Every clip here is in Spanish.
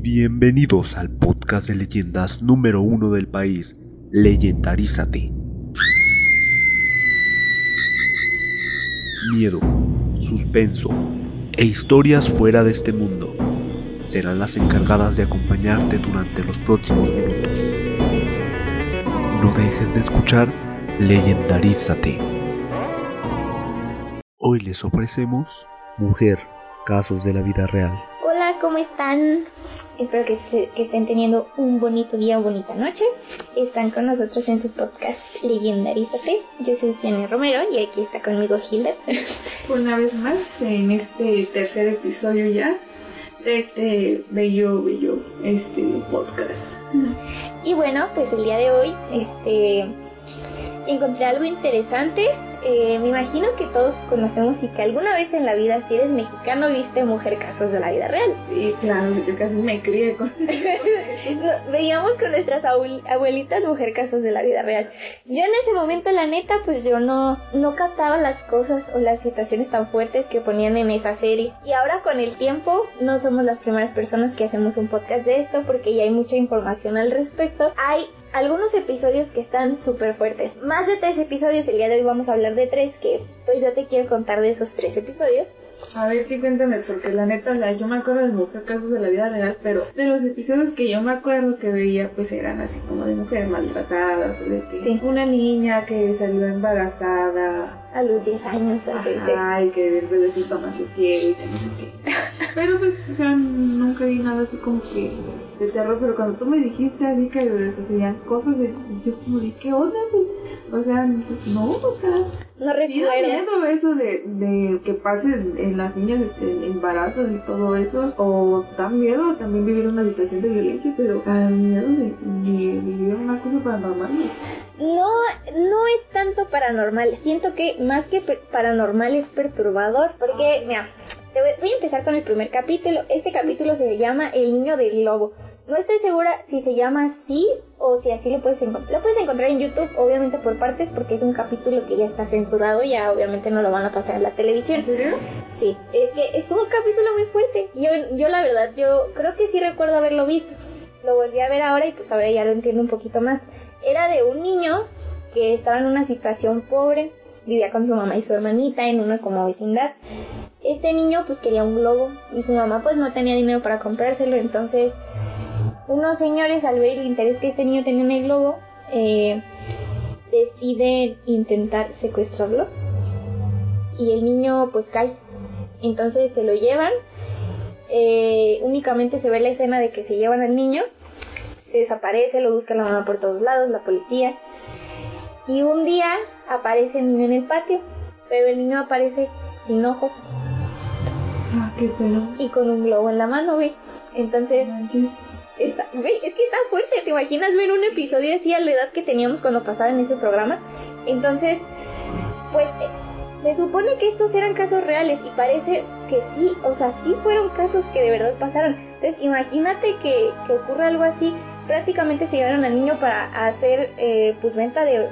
Bienvenidos al podcast de leyendas número uno del país, Leyendarízate. Miedo, suspenso e historias fuera de este mundo serán las encargadas de acompañarte durante los próximos minutos. No dejes de escuchar Leyendarízate. Hoy les ofrecemos Mujer, casos de la vida real. Hola, ¿cómo están? Espero que, estén teniendo un bonito día o bonita noche. Están con nosotros en su podcast Leyendarízate. Yo soy Ciane Romero y aquí está conmigo Hilda. Una vez más en este tercer episodio ya de este bello, bello este podcast. Y bueno, pues el día de hoy este encontré algo interesante eh, me imagino que todos conocemos y que alguna vez en la vida, si eres mexicano, viste Mujer Casos de la Vida Real. Sí, claro, yo casi me crié con... veíamos con nuestras abuelitas Mujer Casos de la Vida Real. Yo en ese momento, la neta, pues yo no, no captaba las cosas o las situaciones tan fuertes que ponían en esa serie. Y ahora con el tiempo, no somos las primeras personas que hacemos un podcast de esto porque ya hay mucha información al respecto. Hay algunos episodios que están súper fuertes. Más de tres episodios, el día de hoy vamos a hablar de tres, que pues yo te quiero contar de esos tres episodios. A ver, sí, cuéntame, porque la neta, la, yo me acuerdo de mujer casos de la vida real, pero de los episodios que yo me acuerdo que veía, pues eran así como de mujeres maltratadas, de que una niña que salió embarazada. A los 10 años, así Ay, que el bebecito nació ciego y que no sé qué. pero pues, o sea, nunca vi nada así como que de terror, pero cuando tú me dijiste así que se hacían cosas, de, yo como dije, ¿qué onda? Pues, o sea, no, o sea, no recuerdo. Sí, miedo eso de, de que pase en las niñas este, embarazos y todo eso, o da miedo también vivir una situación de violencia, pero da miedo de, vivir una cosa paranormal. No, no es tanto paranormal, siento que más que paranormal es perturbador, porque, mira, voy a empezar con el primer capítulo. Este capítulo se llama El niño del lobo. No estoy segura si se llama así o si así lo puedes encontrar. Lo puedes encontrar en YouTube, obviamente por partes, porque es un capítulo que ya está censurado, ya obviamente no lo van a pasar en la televisión. ¿En serio? Sí, es que es un capítulo muy fuerte. Yo, yo la verdad, yo creo que sí recuerdo haberlo visto. Lo volví a ver ahora y pues ahora ya lo entiendo un poquito más. Era de un niño que estaba en una situación pobre, vivía con su mamá y su hermanita en una como vecindad este niño pues quería un globo y su mamá pues no tenía dinero para comprárselo, entonces unos señores al ver el interés que este niño tenía en el globo eh, deciden intentar secuestrarlo. Y el niño pues cae, entonces se lo llevan, eh, únicamente se ve la escena de que se llevan al niño, se desaparece, lo busca la mamá por todos lados, la policía. Y un día aparece el niño en el patio, pero el niño aparece sin ojos Y con un globo en la mano, güey. Entonces, está, güey, es que está fuerte. ¿Te imaginas ver un episodio así a la edad que teníamos cuando pasaba en ese programa? Entonces, pues, se supone que estos eran casos reales y parece que sí, o sea, sí fueron casos que de verdad pasaron. Entonces, imagínate que, que ocurra algo así prácticamente se llevaron al niño para hacer eh, pues venta de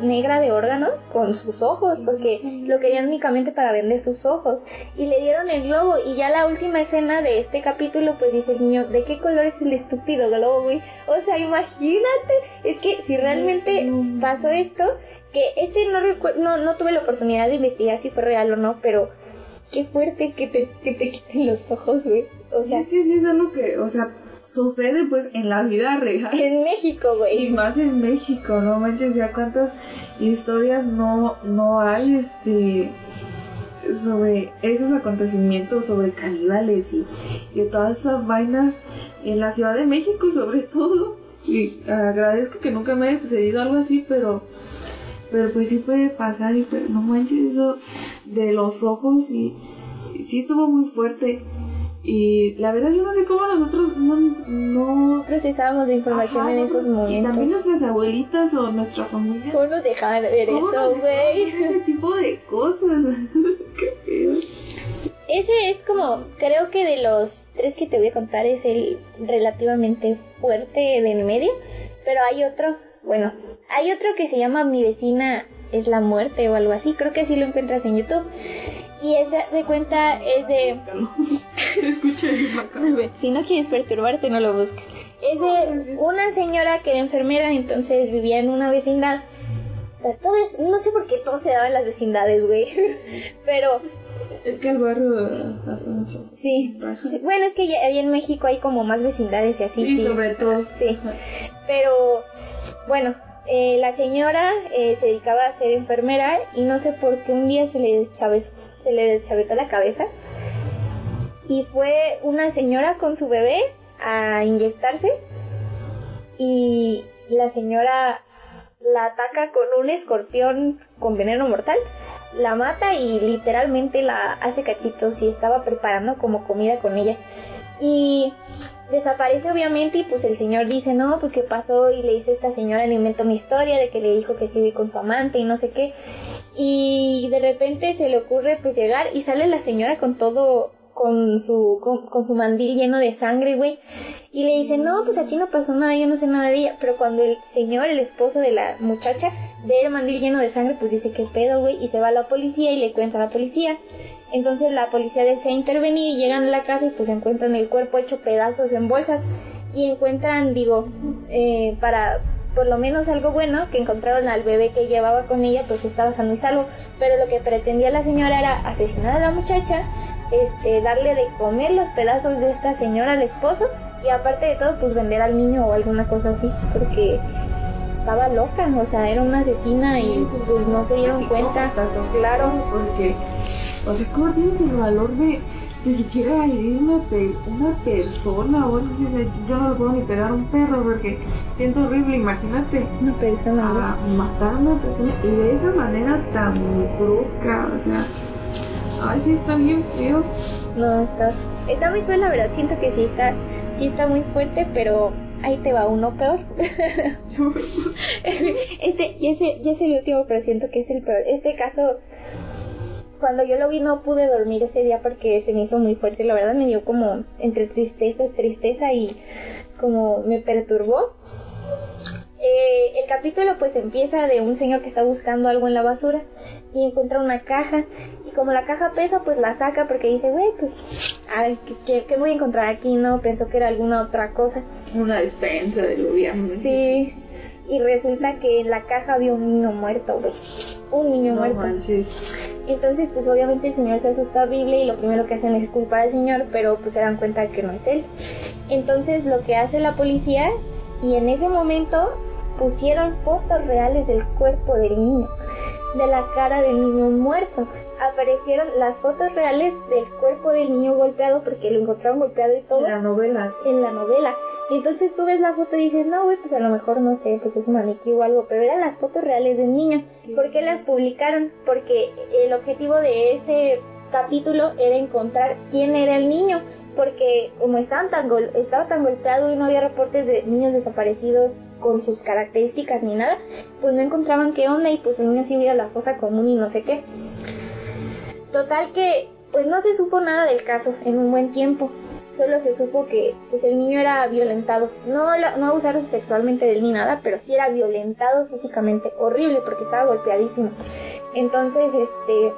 negra de órganos con sus ojos porque lo querían únicamente para vender sus ojos. Y le dieron el globo y ya la última escena de este capítulo pues dice el niño de qué color es el estúpido globo güey o sea imagínate es que si realmente pasó esto que este no no no tuve la oportunidad de investigar si fue real o no pero qué fuerte que te, que te quiten los ojos güey. O sea es que sí es algo que o sea sucede pues en la vida real. En México, güey. Y más en México, no manches, ya cuántas historias no, no hay este sobre esos acontecimientos, sobre caníbales y, y todas esas vainas en la Ciudad de México sobre todo. Y agradezco que nunca me haya sucedido algo así, pero pero pues sí puede pasar y pero no manches eso de los ojos y, y sí estuvo muy fuerte y la verdad yo no sé cómo nosotros no, no... procesábamos la información en esos momentos. Y también nuestras abuelitas o nuestra familia. ¿Cómo nos dejaban ver eso, güey? Ese tipo de cosas. Qué feo. Ese es como, creo que de los tres que te voy a contar es el relativamente fuerte de en medio, pero hay otro, bueno, hay otro que se llama Mi vecina es la muerte o algo así. Creo que así lo encuentras en YouTube. Y esa de cuenta es de... si no quieres perturbarte, no lo busques. Es de una señora que era enfermera, entonces vivía en una vecindad. Todo es, no sé por qué todo se daba en las vecindades, güey. Pero es que el barrio hace mucho. Sí. Bueno, es que ya, en México hay como más vecindades y así. Sí, sobre todo. Sí. Pero, bueno, eh, la señora eh, se dedicaba a ser enfermera y no sé por qué un día se le, se le deschavetó la cabeza. Y fue una señora con su bebé a inyectarse. Y la señora la ataca con un escorpión con veneno mortal la mata y literalmente la hace cachitos y estaba preparando como comida con ella. Y desaparece obviamente y pues el señor dice, no, pues qué pasó y le dice a esta señora, le inventó mi historia de que le dijo que sigue con su amante y no sé qué. Y de repente se le ocurre pues llegar y sale la señora con todo con su, con, su mandil lleno de sangre, güey. Y le dice, no, pues aquí no pasó nada, yo no sé nada de ella. Pero cuando el señor, el esposo de la muchacha, ve el mandil lleno de sangre, pues dice, ¿qué pedo, güey? Y se va a la policía y le cuenta a la policía. Entonces la policía desea intervenir y llegan a la casa y pues encuentran el cuerpo hecho pedazos en bolsas. Y encuentran, digo, eh, para por lo menos algo bueno, que encontraron al bebé que llevaba con ella, pues estaba sano y salvo. Pero lo que pretendía la señora era asesinar a la muchacha este, darle de comer los pedazos de esta señora al esposo y aparte de todo pues vender al niño o alguna cosa así porque estaba loca, o sea, era una asesina y pues no se dieron cuenta, claro, porque o sea, ¿cómo tienes el valor de ni siquiera herir una, una persona o yo no le puedo ni pegar a un perro porque siento horrible, imagínate una persona a matar a una persona y de esa manera tan brusca, o sea Ay, sí, está bien feo. No, está, está muy feo, la verdad. Siento que sí está, sí está muy fuerte, pero ahí te va uno peor. este ya es, ya es el último, pero siento que es el peor. Este caso, cuando yo lo vi no pude dormir ese día porque se me hizo muy fuerte. La verdad me dio como entre tristeza, tristeza y como me perturbó. Eh, el capítulo pues empieza de un señor que está buscando algo en la basura y encuentra una caja y como la caja pesa pues la saca porque dice, güey, pues, ay, ¿qué, voy a encontrar aquí? No, pensó que era alguna otra cosa. Una despensa del gobierno. Sí, y resulta que en la caja había un niño muerto, güey. Un niño muerto. Entonces, pues obviamente el señor se asusta horrible y lo primero que hacen es culpar al señor, pero pues se dan cuenta que no es él. Entonces, lo que hace la policía, y en ese momento pusieron fotos reales del cuerpo del niño, de la cara del niño muerto. Aparecieron las fotos reales del cuerpo del niño golpeado porque lo encontraron golpeado y todo. En la novela. En la novela. Y entonces tú ves la foto y dices, no, güey, pues a lo mejor no sé, pues es un maniquí o algo, pero eran las fotos reales del niño. ¿Por qué las publicaron? Porque el objetivo de ese capítulo era encontrar quién era el niño porque como estaban tan estaba tan golpeado y no había reportes de niños desaparecidos con sus características ni nada, pues no encontraban qué onda y pues el niño sí iba a la fosa común y no sé qué. Total que pues no se supo nada del caso en un buen tiempo. Solo se supo que pues el niño era violentado. No, no abusaron sexualmente de él ni nada, pero sí era violentado físicamente. Horrible porque estaba golpeadísimo. Entonces, este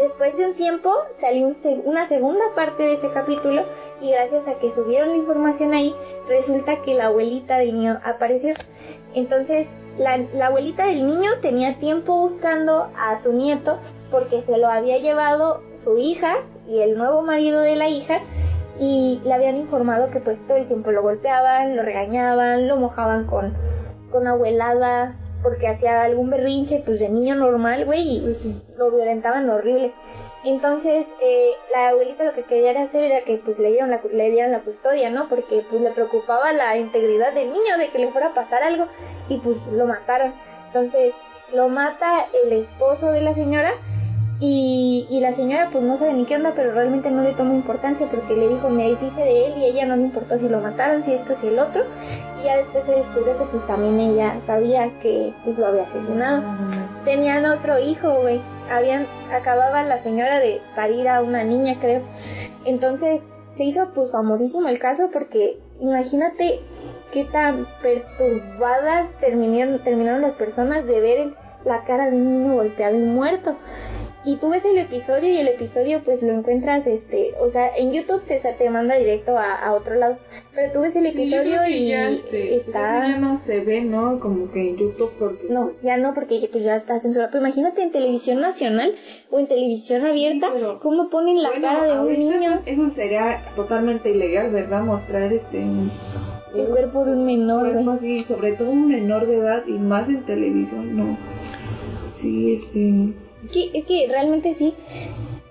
Después de un tiempo salió una segunda parte de ese capítulo y gracias a que subieron la información ahí, resulta que la abuelita del niño apareció. Entonces, la, abuelita del niño tenía tiempo buscando a su nieto porque se lo había llevado su hija y el nuevo marido de la hija y le habían informado que pues todo el tiempo lo golpeaban, lo regañaban, lo mojaban con, con abuelada, porque hacía algún berrinche, pues de niño normal, güey, y pues, lo violentaban horrible. Entonces, eh, la abuelita lo que quería hacer era que pues le dieran la, le dieran la custodia, ¿no? Porque pues le preocupaba la integridad del niño, de que le fuera a pasar algo, y pues lo mataron. Entonces, lo mata el esposo de la señora y, y, la señora pues no sabe ni qué onda, pero realmente no le toma importancia porque le dijo, me deshice de él y ella no le importó si lo mataron, si esto, si el otro. Y ya después se descubre que pues también ella sabía que pues lo había asesinado. Tenían otro hijo, güey. Habían, acababa la señora de parir a una niña, creo. Entonces se hizo pues famosísimo el caso porque imagínate qué tan perturbadas terminaron, terminaron las personas de ver el la cara de un niño golpeado y muerto. Y tú ves el episodio y el episodio pues lo encuentras, este, o sea, en YouTube te, te manda directo a, otro lado. Pero tú ves el episodio y ya, este, está... Ya no se ve, ¿no? Como que en YouTube porque... No, pues ya no porque pues ya está censurado. Pero imagínate en televisión nacional o en televisión abierta, cómo ponen la cara de un niño. Eso sería totalmente ilegal, ¿verdad? Mostrar este... El cuerpo de un menor. sobre todo un menor de edad y más en televisión, no. Sí, este es que, es que realmente sí,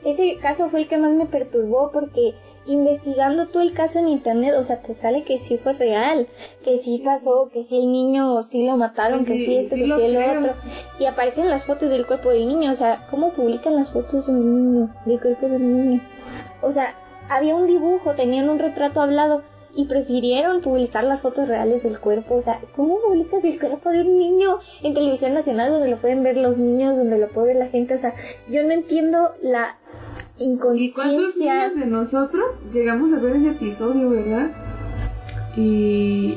ese caso fue el que más me perturbó porque investigando todo el caso en internet, o sea, te sale que sí fue real, que sí pasó, que sí el niño sí lo mataron, que sí esto, que sí el otro, y aparecen las fotos del cuerpo del niño, o sea, ¿cómo publican las fotos de un niño, del cuerpo del niño? O sea, había un dibujo, tenían un retrato hablado, y prefirieron publicar las fotos reales del cuerpo. O sea, ¿cómo publicas el cuerpo de un niño en televisión nacional donde lo pueden ver los niños, donde lo puede ver la gente? O sea, yo no entiendo la inconsciencia. ¿Y de nosotros llegamos a ver ese episodio, verdad? Y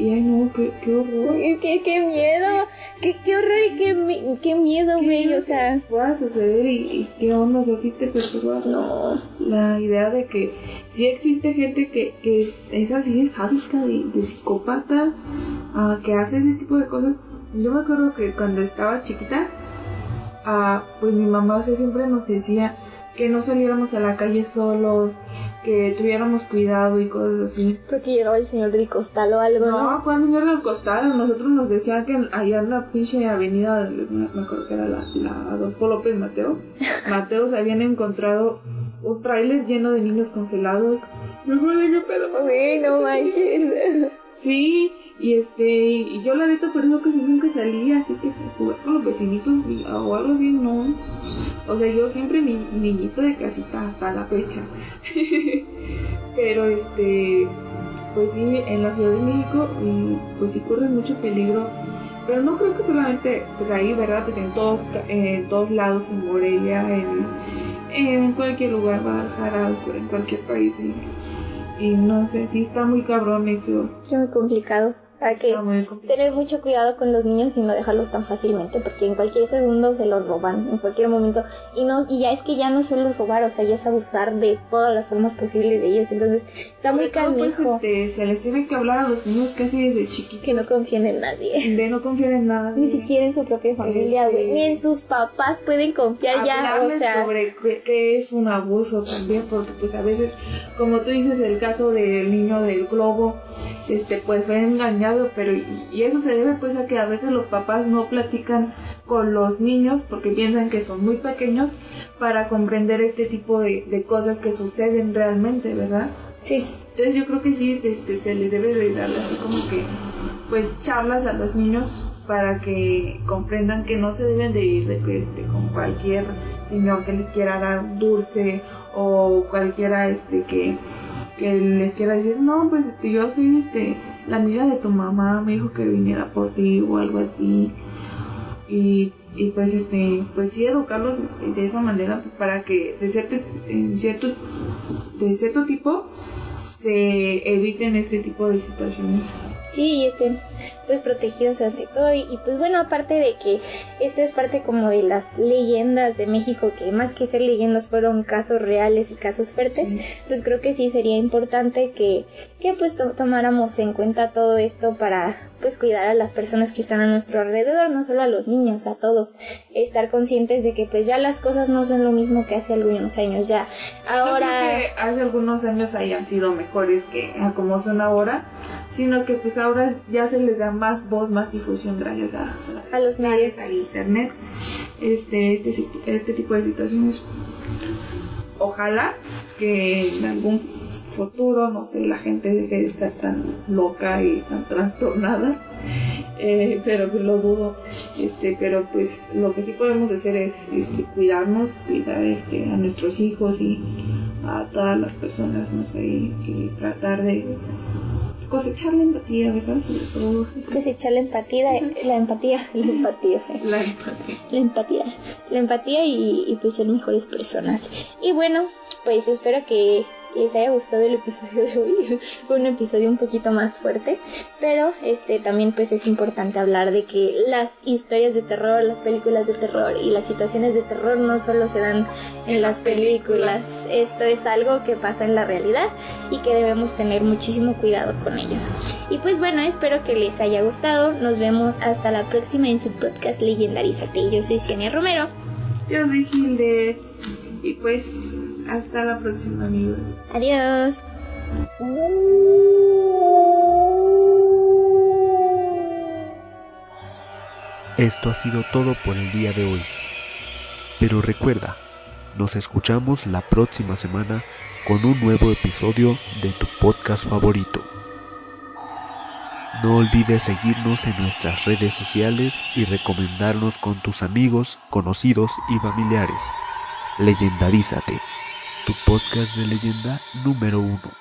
y ay no, qué, qué horror. Qué, qué miedo, qué, qué horror y qué, qué miedo, güey, o sea. Pueda suceder y, qué onda, o sea, te perturba. No. La idea de que sí existe gente que, que es, así, es sádica, de, de psicópata, uh, que hace ese tipo de cosas. Yo me acuerdo que cuando estaba chiquita, uh, pues mi mamá o sea, siempre nos decía que no saliéramos a la calle solos, que tuviéramos cuidado y cosas así. Porque llegaba el señor del costal o algo, ¿no? No, fue el señor del costal. Nosotros nos decían que allá en la pinche avenida, me acuerdo que era la, la Adolfo López Mateo, Mateo se habían encontrado un tráiler lleno de niños congelados. Me acuerdo que pedo. Uy, no manches. Sí, y este, y yo la neta por eso que nunca salía, así que jugar con los vecinitos o algo así, no. O sea, yo siempre mi niñito de casita hasta la fecha. Pero este, pues sí, en la Ciudad de México, pues sí corre mucho peligro. Pero no creo que solamente, pues ahí, ¿verdad? Pues en todos, en todos lados, en Morelia, en, en cualquier lugar, Guadalajara, en cualquier país. Y, y no sé, sí está muy cabrón eso. Es muy complicado. Hay que tener mucho cuidado con los niños y no dejarlos tan fácilmente, porque en cualquier segundo se los roban, en cualquier momento. Y no y ya es que ya no solo robar, o sea, ya es abusar de todas las formas posibles de ellos. Entonces, está muy pues, canijo. este, se les tiene que hablar a los niños casi desde chiquitos. Que no confíen en nadie. De no confíen en nadie. Ni siquiera en su propia familia, güey. Este, Ni en sus papás pueden confiar ya, o sea. sobre qué es un abuso también, porque pues a veces, como tú dices, el caso del niño del globo, este, pues fue engañado pero y, eso se debe pues a que a veces los papás no platican con los niños porque piensan que son muy pequeños para comprender este tipo de, cosas que suceden realmente, ¿verdad? Sí. Entonces yo creo que sí, este, se les debe de dar así como que, pues charlas a los niños para que comprendan que no se deben de ir de este, con cualquier señor que les quiera dar dulce o cualquiera este que, que les quiera decir, no, pues este, yo soy este la amiga de tu mamá me dijo que viniera por ti o algo así. Y, y pues este pues sí educarlos este, de esa manera para que de cierto cierto de cierto tipo se eviten este tipo de situaciones sí y estén pues protegidos ante todo. Y, pues bueno aparte de que esto es parte como de las leyendas de México que más que ser leyendas fueron casos reales y casos fuertes pues creo que sí sería importante que, que pues tomáramos en cuenta todo esto para pues cuidar a las personas que están a nuestro alrededor no solo a los niños a todos. Estar conscientes de que pues ya las cosas no son lo mismo que hace algunos años. Ya ahora hace algunos años hayan sido mejores que como son ahora sino que pues ahora ya se les da más voz, más difusión gracias a, a, los medios, a internet, este, este, este tipo de situaciones. Ojalá que en algún futuro, no sé, la gente deje de estar tan loca y tan trastornada, eh, pero lo dudo, este, pero pues lo que sí podemos hacer es este, cuidarnos, cuidar este, a nuestros hijos y a todas las personas, no sé, y tratar de cosechar la empatía, ¿verdad? Sobre todo. Cosechar la empatía, la empatía, la empatía. La empatía. La empatía. La empatía y, pues ser mejores personas. Y bueno, pues espero que les haya gustado el episodio de hoy. Fue un episodio un poquito más fuerte, pero este también pues es importante hablar de que las historias de terror, las películas de terror y las situaciones de terror no solo se dan en las películas. Esto es algo que pasa en la realidad y que debemos tener muchísimo cuidado con ellos. Y pues bueno, espero que les haya gustado. Nos vemos hasta la próxima en su podcast Legendarízate. Yo soy Ciania Romero. Yo soy Gilde. Y pues hasta la próxima amigos. Adiós. Esto ha sido todo por el día de hoy. Pero recuerda, nos escuchamos la próxima semana con un nuevo episodio de tu podcast favorito. No olvides seguirnos en nuestras redes sociales y recomendarnos con tus amigos, conocidos y familiares. Leyendarízate, tu podcast de leyenda número uno.